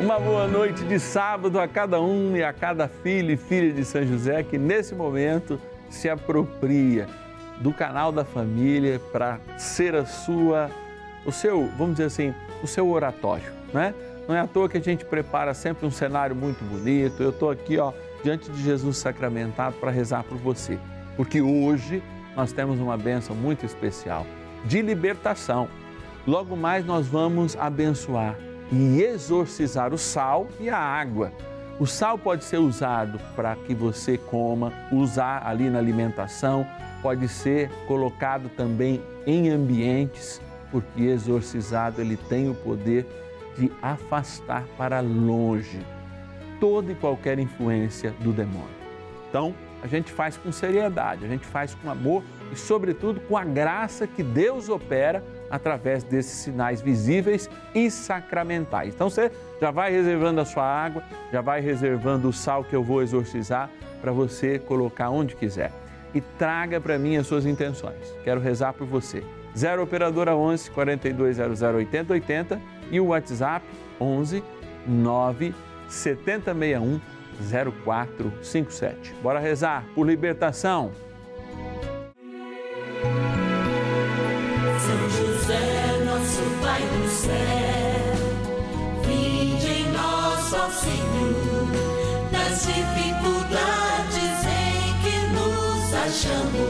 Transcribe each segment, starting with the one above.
Uma boa noite de sábado a cada um e a cada filho e filha de São José que nesse momento se apropria do canal da família para ser a sua, o seu, vamos dizer assim, o seu oratório, né? Não é à toa que a gente prepara sempre um cenário muito bonito. Eu estou aqui, ó, diante de Jesus sacramentado para rezar por você, porque hoje nós temos uma bênção muito especial de libertação. Logo mais nós vamos abençoar e exorcizar o sal e a água. O sal pode ser usado para que você coma, usar ali na alimentação, pode ser colocado também em ambientes, porque exorcizado ele tem o poder de afastar para longe toda e qualquer influência do demônio. Então, a gente faz com seriedade, a gente faz com amor e, sobretudo, com a graça que Deus opera através desses sinais visíveis e sacramentais. Então você já vai reservando a sua água, já vai reservando o sal que eu vou exorcizar para você colocar onde quiser. E traga para mim as suas intenções. Quero rezar por você. 0 operadora 11 4200 8080 e o WhatsApp 11 9 7061 0457. Bora rezar por libertação. Nos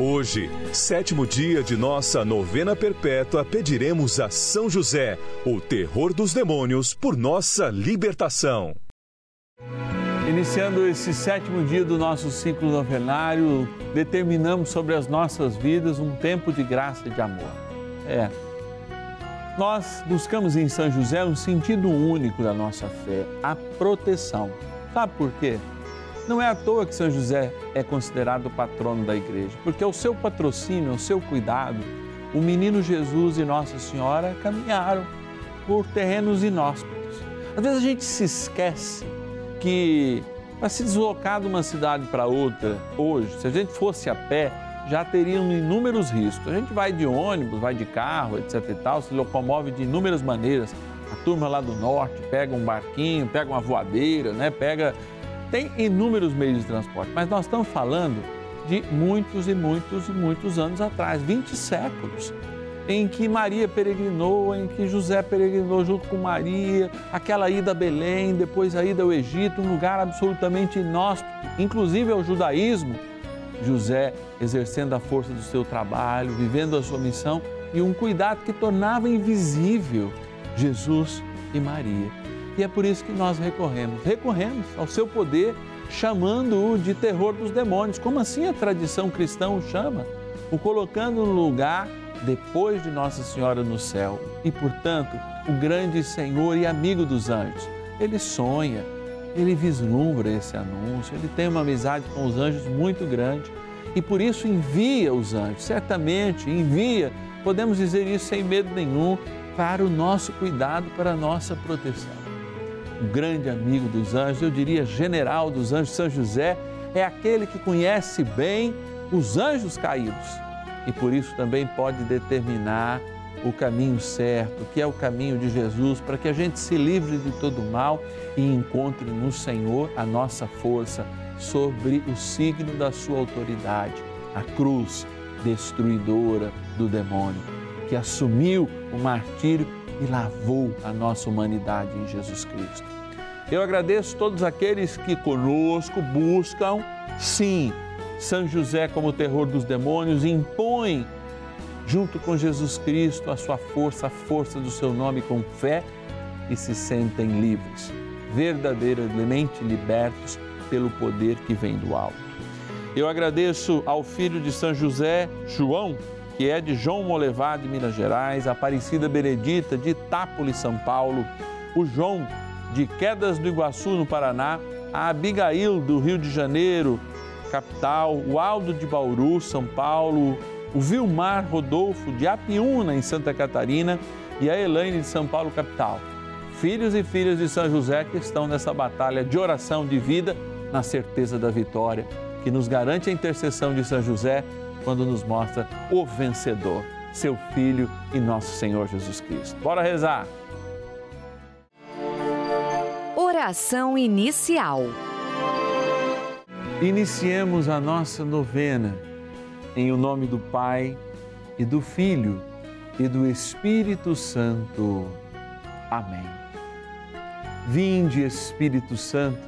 Hoje, sétimo dia de nossa novena perpétua, pediremos a São José, o terror dos demônios, por nossa libertação. Iniciando esse sétimo dia do nosso ciclo novenário, determinamos sobre as nossas vidas um tempo de graça e de amor. É. Nós buscamos em São José um sentido único da nossa fé, a proteção. Sabe por quê? Não é à toa que São José é considerado o patrono da igreja, porque o seu patrocínio, o seu cuidado, o menino Jesus e Nossa Senhora caminharam por terrenos inóspitos. Às vezes a gente se esquece que para se deslocar de uma cidade para outra hoje, se a gente fosse a pé, já teriam inúmeros riscos. A gente vai de ônibus, vai de carro, etc e tal, se locomove de inúmeras maneiras. A turma lá do norte pega um barquinho, pega uma voadeira, né? pega tem inúmeros meios de transporte, mas nós estamos falando de muitos e muitos e muitos anos atrás 20 séculos em que Maria peregrinou, em que José peregrinou junto com Maria, aquela ida a Belém, depois a ida ao Egito, um lugar absolutamente inóspito, inclusive ao judaísmo. José exercendo a força do seu trabalho, vivendo a sua missão e um cuidado que tornava invisível Jesus e Maria. E é por isso que nós recorremos, recorremos ao seu poder, chamando-o de terror dos demônios. Como assim a tradição cristã o chama? O colocando no lugar depois de Nossa Senhora no céu. E, portanto, o grande Senhor e amigo dos anjos. Ele sonha, ele vislumbra esse anúncio, ele tem uma amizade com os anjos muito grande e por isso envia os anjos, certamente envia, podemos dizer isso sem medo nenhum, para o nosso cuidado, para a nossa proteção. O grande amigo dos anjos, eu diria general dos anjos, São José, é aquele que conhece bem os anjos caídos e por isso também pode determinar o caminho certo, que é o caminho de Jesus, para que a gente se livre de todo mal e encontre no Senhor a nossa força sobre o signo da sua autoridade, a cruz destruidora do demônio, que assumiu o martírio e lavou a nossa humanidade em Jesus Cristo. Eu agradeço todos aqueles que conosco buscam, sim, São José como terror dos demônios, impõe junto com Jesus Cristo a sua força, a força do seu nome com fé e se sentem livres, verdadeiramente libertos pelo poder que vem do alto. Eu agradeço ao filho de São José, João, que é de João Molevá, de Minas Gerais, Aparecida Benedita, de Itápolis, São Paulo, o João, de Quedas do Iguaçu, no Paraná, a Abigail, do Rio de Janeiro, capital, o Aldo de Bauru, São Paulo, o Vilmar Rodolfo, de Apiúna, em Santa Catarina, e a Elaine, de São Paulo, capital. Filhos e filhas de São José que estão nessa batalha de oração de vida, na certeza da vitória, que nos garante a intercessão de São José quando nos mostra o vencedor, seu Filho e nosso Senhor Jesus Cristo. Bora rezar! Oração inicial. Iniciemos a nossa novena em o nome do Pai e do Filho e do Espírito Santo. Amém. Vinde, Espírito Santo,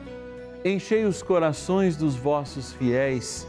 enchei os corações dos vossos fiéis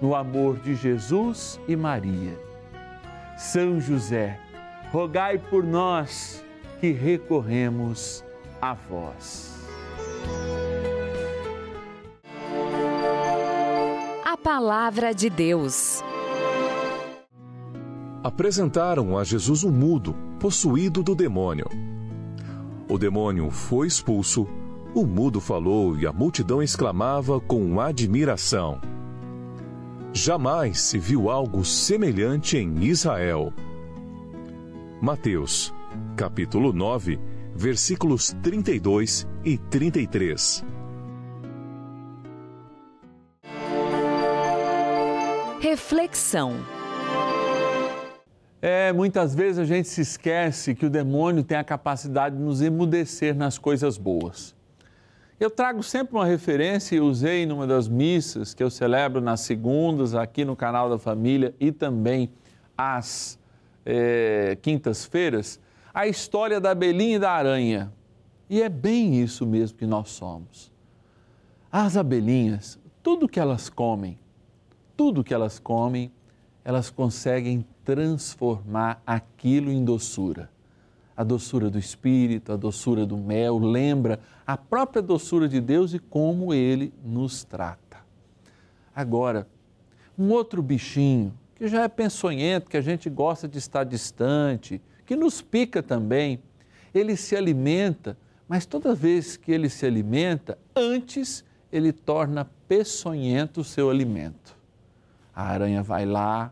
no amor de Jesus e Maria. São José, rogai por nós que recorremos a vós. Palavra de Deus. Apresentaram a Jesus um mudo, possuído do demônio. O demônio foi expulso, o mudo falou e a multidão exclamava com admiração: Jamais se viu algo semelhante em Israel. Mateus, capítulo 9, versículos 32 e 33. Reflexão. É, muitas vezes a gente se esquece que o demônio tem a capacidade de nos emudecer nas coisas boas. Eu trago sempre uma referência e usei numa das missas que eu celebro nas segundas, aqui no canal da família e também às é, quintas-feiras, a história da abelhinha e da aranha. E é bem isso mesmo que nós somos. As abelhinhas, tudo que elas comem, tudo que elas comem, elas conseguem transformar aquilo em doçura. A doçura do espírito, a doçura do mel, lembra a própria doçura de Deus e como ele nos trata. Agora, um outro bichinho que já é peçonhento, que a gente gosta de estar distante, que nos pica também, ele se alimenta, mas toda vez que ele se alimenta, antes ele torna peçonhento o seu alimento. A aranha vai lá,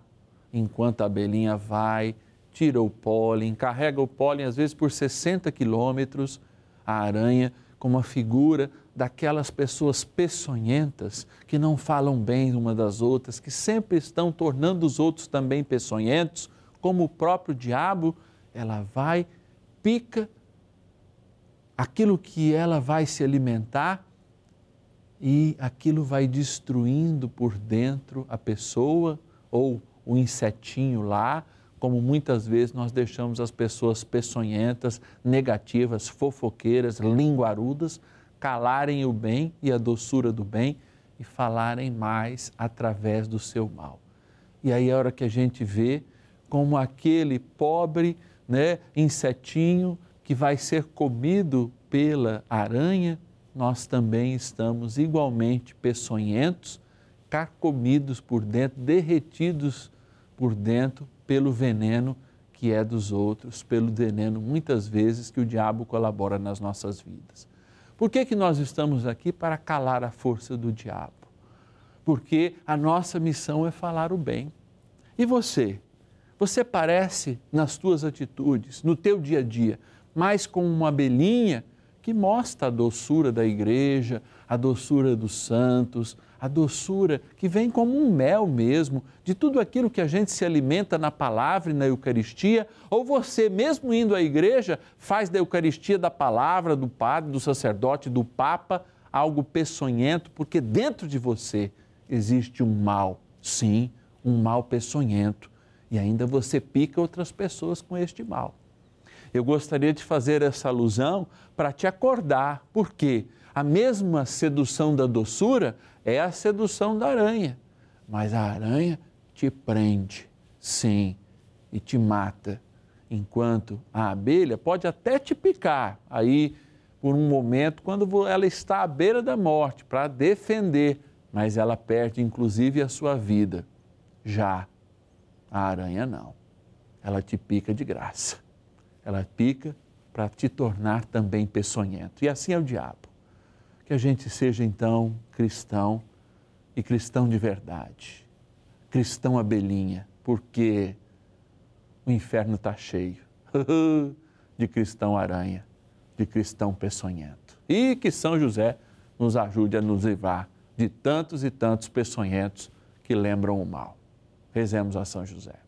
enquanto a abelhinha vai, tira o pólen, carrega o pólen às vezes por 60 quilômetros, a aranha como uma figura daquelas pessoas peçonhentas que não falam bem uma das outras, que sempre estão tornando os outros também peçonhentos, como o próprio diabo, ela vai, pica aquilo que ela vai se alimentar e aquilo vai destruindo por dentro a pessoa ou o insetinho lá, como muitas vezes nós deixamos as pessoas peçonhentas, negativas, fofoqueiras, linguarudas, calarem o bem e a doçura do bem e falarem mais através do seu mal. E aí é a hora que a gente vê como aquele pobre né, insetinho que vai ser comido pela aranha, nós também estamos igualmente peçonhentos, carcomidos por dentro, derretidos por dentro pelo veneno que é dos outros, pelo veneno muitas vezes que o diabo colabora nas nossas vidas. Por que, que nós estamos aqui? Para calar a força do diabo. Porque a nossa missão é falar o bem. E você? Você parece, nas tuas atitudes, no teu dia a dia, mais com uma abelhinha que mostra a doçura da igreja, a doçura dos santos, a doçura que vem como um mel mesmo, de tudo aquilo que a gente se alimenta na palavra e na Eucaristia, ou você, mesmo indo à igreja, faz da Eucaristia, da palavra, do padre, do sacerdote, do papa, algo peçonhento, porque dentro de você existe um mal, sim, um mal peçonhento, e ainda você pica outras pessoas com este mal. Eu gostaria de fazer essa alusão para te acordar, porque a mesma sedução da doçura é a sedução da aranha, mas a aranha te prende, sim, e te mata, enquanto a abelha pode até te picar aí por um momento quando ela está à beira da morte para defender, mas ela perde inclusive a sua vida. Já a aranha não. Ela te pica de graça. Ela pica para te tornar também peçonhento. E assim é o diabo que a gente seja então cristão e cristão de verdade, cristão abelhinha, porque o inferno está cheio de cristão aranha, de cristão peçonhento. E que São José nos ajude a nos livrar de tantos e tantos peçonhentos que lembram o mal. Rezemos a São José.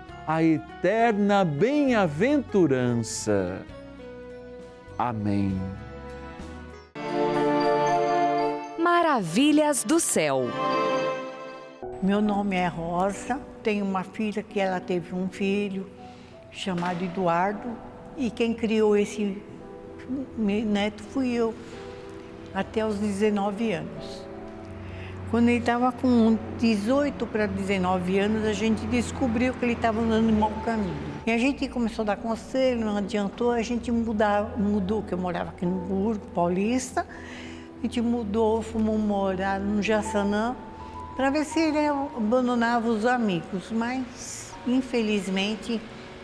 a eterna bem-aventurança. Amém. Maravilhas do céu. Meu nome é Rosa, tenho uma filha que ela teve um filho chamado Eduardo e quem criou esse neto fui eu até os 19 anos. Quando ele estava com 18 para 19 anos, a gente descobriu que ele estava andando em mau caminho. E a gente começou a dar conselho, não adiantou, a gente mudar, mudou, que eu morava aqui no Burgo, Paulista, a gente mudou, fomos morar no Jaçanã, para ver se ele abandonava os amigos, mas infelizmente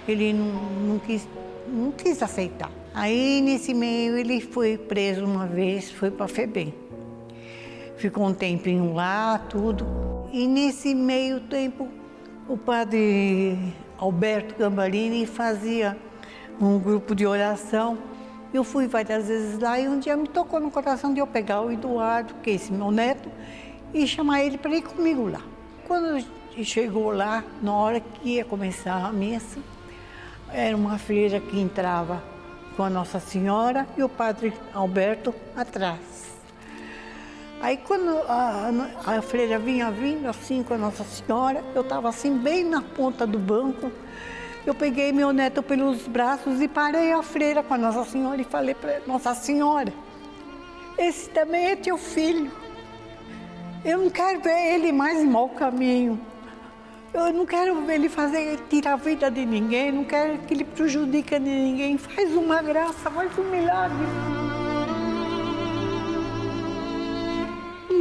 ele não, não, quis, não quis aceitar. Aí nesse meio ele foi preso uma vez, foi para a FEBEM ficou um tempinho lá, tudo. E nesse meio tempo, o padre Alberto Gambarini fazia um grupo de oração. Eu fui várias vezes lá e um dia me tocou no coração de eu pegar o Eduardo, que é esse meu neto, e chamar ele para ir comigo lá. Quando chegou lá, na hora que ia começar a missa, era uma freira que entrava com a Nossa Senhora e o padre Alberto atrás. Aí quando a, a, freira vinha vindo assim com a Nossa Senhora, eu estava assim bem na ponta do banco. Eu peguei meu neto pelos braços e parei a freira com a Nossa Senhora e falei para Nossa Senhora, esse também é teu filho. Eu não quero ver ele mais em mau caminho. Eu não quero ver ele fazer, tirar a vida de ninguém, não quero que ele prejudique ninguém. Faz uma graça, faz um milagre.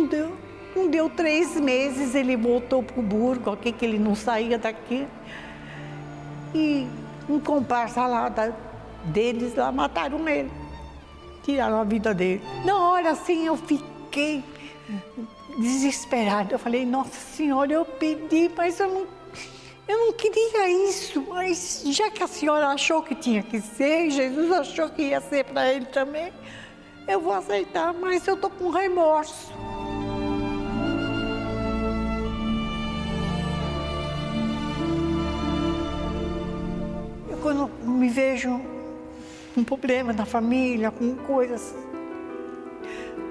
Não deu. Não deu três meses, ele voltou para o Burgo, aqui que ele não saía daqui. E um comparsa lá da, deles lá mataram ele. Tiraram a vida dele. Na hora assim eu fiquei desesperada. Eu falei, Nossa Senhora, eu pedi, mas eu não, eu não queria isso. Mas já que a senhora achou que tinha que ser, Jesus achou que ia ser para ele também, eu vou aceitar, mas eu tô com remorso. Vejo com problema na família, com coisas,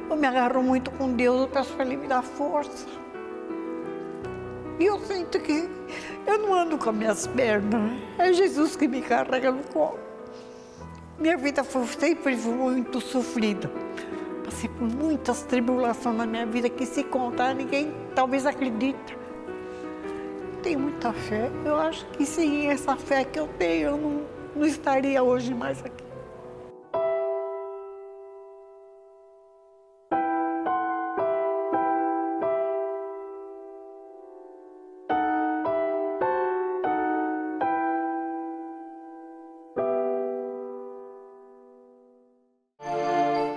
eu me agarro muito com Deus, eu peço para Ele me dar força. E eu sinto que eu não ando com as minhas pernas, é Jesus que me carrega no colo. Minha vida foi sempre muito sofrida. Passei por muitas tribulações na minha vida que se contar ninguém talvez acredita tenho muita fé. Eu acho que sem essa fé que eu tenho, eu não, não estaria hoje mais aqui.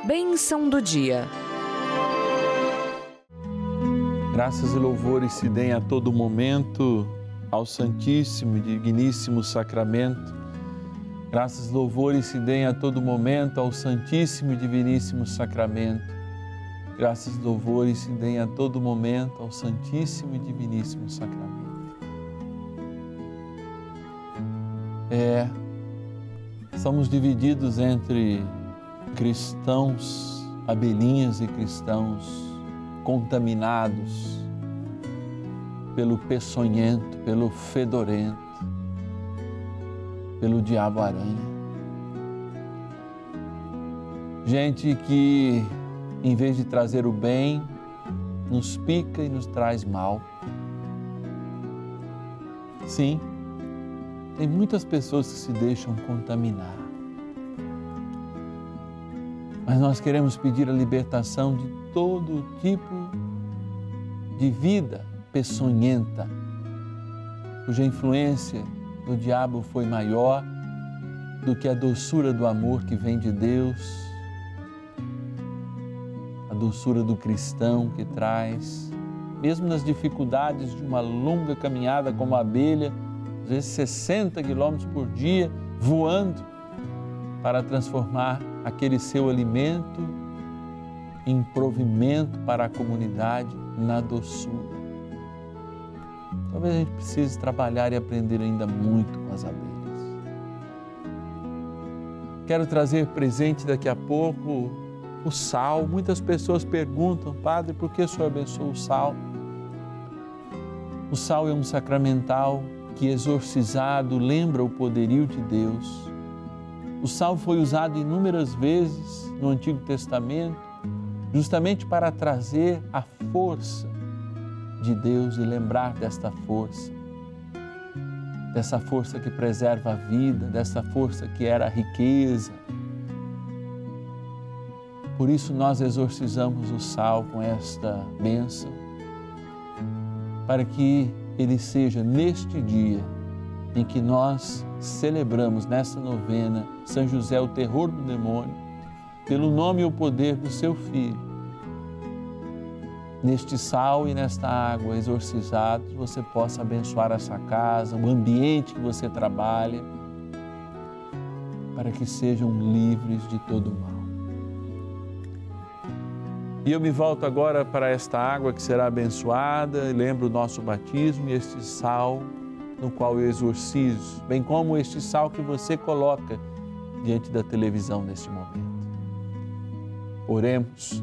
Bênção do dia. Graças e louvores se deem a todo momento ao Santíssimo e Digníssimo Sacramento. Graças e louvores se deem a todo momento ao Santíssimo e Diviníssimo Sacramento. Graças e louvores se deem a todo momento ao Santíssimo e Diviníssimo Sacramento. É, somos divididos entre cristãos, abelhinhas e cristãos contaminados pelo peçonhento, pelo fedorento, pelo diabo aranha. Gente que, em vez de trazer o bem, nos pica e nos traz mal. Sim, tem muitas pessoas que se deixam contaminar. Mas nós queremos pedir a libertação de todo tipo de vida peçonhenta, cuja influência do diabo foi maior do que a doçura do amor que vem de Deus, a doçura do cristão que traz mesmo nas dificuldades de uma longa caminhada como a abelha, às vezes 60 quilômetros por dia, voando para transformar aquele seu alimento em provimento para a comunidade na doçura. Talvez a gente precise trabalhar e aprender ainda muito com as abelhas. Quero trazer presente daqui a pouco o sal. Muitas pessoas perguntam, Padre, por que o Senhor abençoa o sal? O sal é um sacramental que, exorcizado, lembra o poderio de Deus. O sal foi usado inúmeras vezes no Antigo Testamento, justamente para trazer a força de Deus e lembrar desta força, dessa força que preserva a vida, dessa força que era a riqueza. Por isso nós exorcizamos o sal com esta bênção, para que ele seja neste dia em que nós celebramos nesta novena São José, o terror do demônio, pelo nome e o poder do seu Filho neste sal e nesta água exorcizados, você possa abençoar essa casa, o ambiente que você trabalha, para que sejam livres de todo mal. E eu me volto agora para esta água que será abençoada, lembro o nosso batismo e este sal no qual eu exorcizo, bem como este sal que você coloca diante da televisão neste momento. Oremos.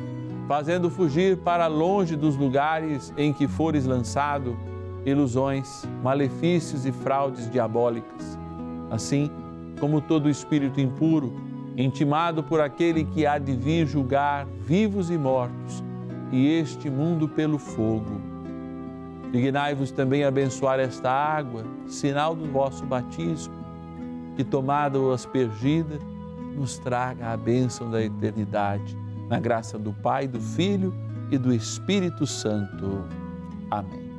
fazendo fugir para longe dos lugares em que fores lançado ilusões, malefícios e fraudes diabólicas. Assim como todo espírito impuro, intimado por aquele que há de vir julgar vivos e mortos, e este mundo pelo fogo. Dignai-vos também abençoar esta água, sinal do vosso batismo, que tomada ou aspergida, nos traga a bênção da eternidade na graça do Pai, do Filho e do Espírito Santo. Amém.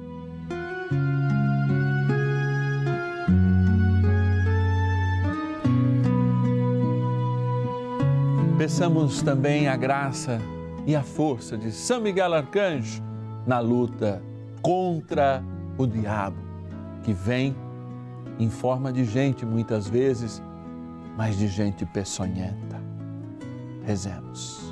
Peçamos também a graça e a força de São Miguel Arcanjo na luta contra o diabo, que vem em forma de gente muitas vezes, mas de gente peçonhenta. Rezemos.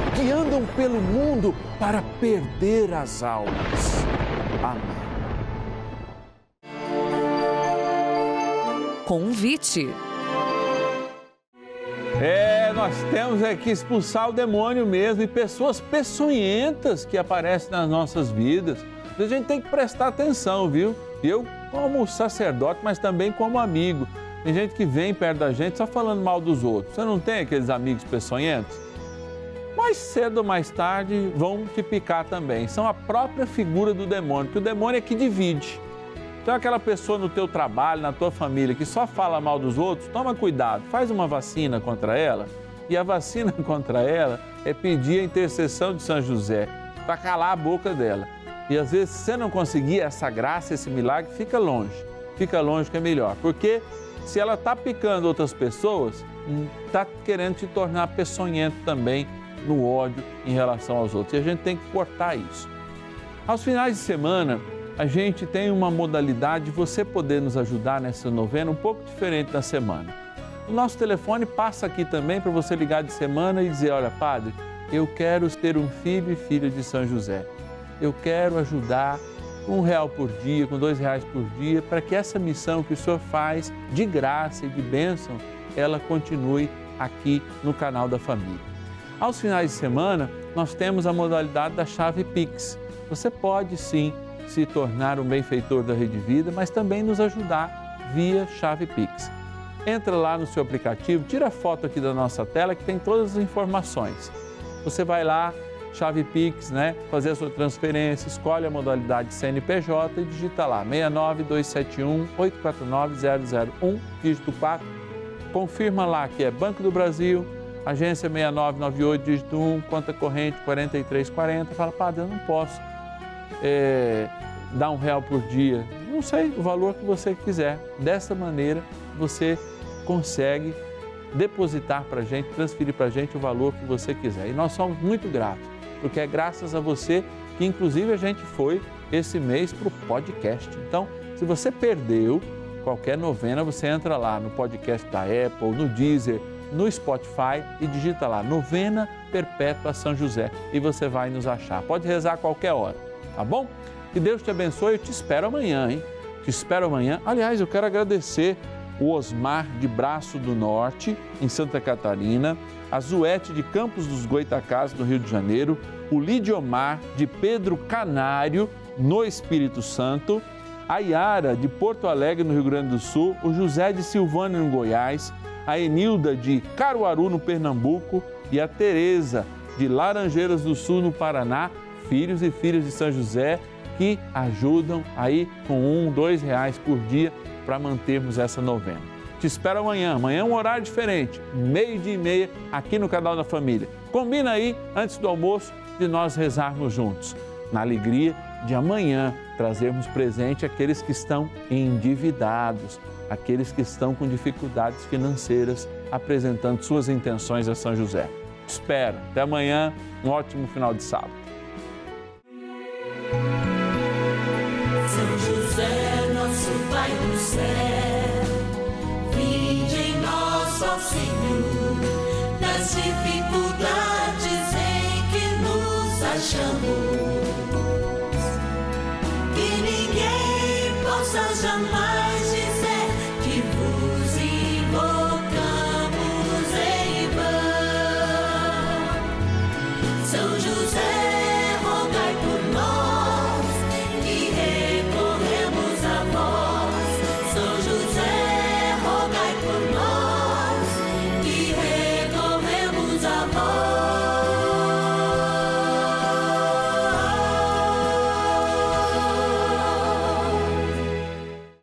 que andam pelo mundo para perder as almas. Amém. Convite. É, nós temos é que expulsar o demônio mesmo e pessoas peçonhentas que aparecem nas nossas vidas. A gente tem que prestar atenção, viu? Eu, como sacerdote, mas também como amigo. Tem gente que vem perto da gente só falando mal dos outros. Você não tem aqueles amigos peçonhentos? Mais cedo ou mais tarde vão te picar também. São a própria figura do demônio, que o demônio é que divide. Então aquela pessoa no teu trabalho, na tua família, que só fala mal dos outros, toma cuidado, faz uma vacina contra ela. E a vacina contra ela é pedir a intercessão de São José para calar a boca dela. E às vezes, se você não conseguir essa graça, esse milagre, fica longe. Fica longe que é melhor. Porque se ela está picando outras pessoas, está querendo te tornar peçonhento também no ódio em relação aos outros. E a gente tem que cortar isso. Aos finais de semana, a gente tem uma modalidade de você poder nos ajudar nessa novena um pouco diferente da semana. O nosso telefone passa aqui também para você ligar de semana e dizer: Olha, padre, eu quero ter um filho e filha de São José. eu quero ajudar com um real por dia, com dois reais por dia, para que essa missão que o Senhor faz de graça e de bênção, ela continue aqui no canal da família. Aos finais de semana, nós temos a modalidade da chave Pix. Você pode sim se tornar um benfeitor da Rede Vida, mas também nos ajudar via chave Pix. Entra lá no seu aplicativo, tira a foto aqui da nossa tela que tem todas as informações. Você vai lá, chave Pix, né? Fazer a sua transferência, escolhe a modalidade CNPJ e digita lá 69271 849 001, dígito 4. Confirma lá que é Banco do Brasil, agência 6998, dígito 1, conta corrente 4340. Fala, padre, eu não posso é, dar um real por dia. Não sei, o valor que você quiser. Dessa maneira, você consegue depositar para a gente, transferir para a gente o valor que você quiser. E nós somos muito gratos, porque é graças a você que, inclusive, a gente foi esse mês para o podcast. Então, se você perdeu qualquer novena, você entra lá no podcast da Apple, no Deezer, no Spotify e digita lá Novena Perpétua São José e você vai nos achar. Pode rezar a qualquer hora, tá bom? Que Deus te abençoe, eu te espero amanhã, hein? Te espero amanhã. Aliás, eu quero agradecer o Osmar de Braço do Norte, em Santa Catarina, a Zuete de Campos dos Goitacás, no Rio de Janeiro, o Lidiomar de Pedro Canário, no Espírito Santo, a Yara de Porto Alegre, no Rio Grande do Sul, o José de Silvânia, no Goiás, a Enilda de Caruaru, no Pernambuco e a Tereza de Laranjeiras do Sul, no Paraná, filhos e filhas de São José que ajudam aí com um, dois reais por dia para mantermos essa novena. Te espero amanhã. Amanhã é um horário diferente, meio dia e meia, aqui no canal da Família. Combina aí, antes do almoço, de nós rezarmos juntos. Na alegria de amanhã trazermos presente aqueles que estão endividados, aqueles que estão com dificuldades financeiras, apresentando suas intenções a São José. Te espero. Até amanhã. Um ótimo final de sábado. São José, nosso Pai do céu, vinde em nós, ó Senhor, nas dificuldades em que nos achamos. Que ninguém possa jamais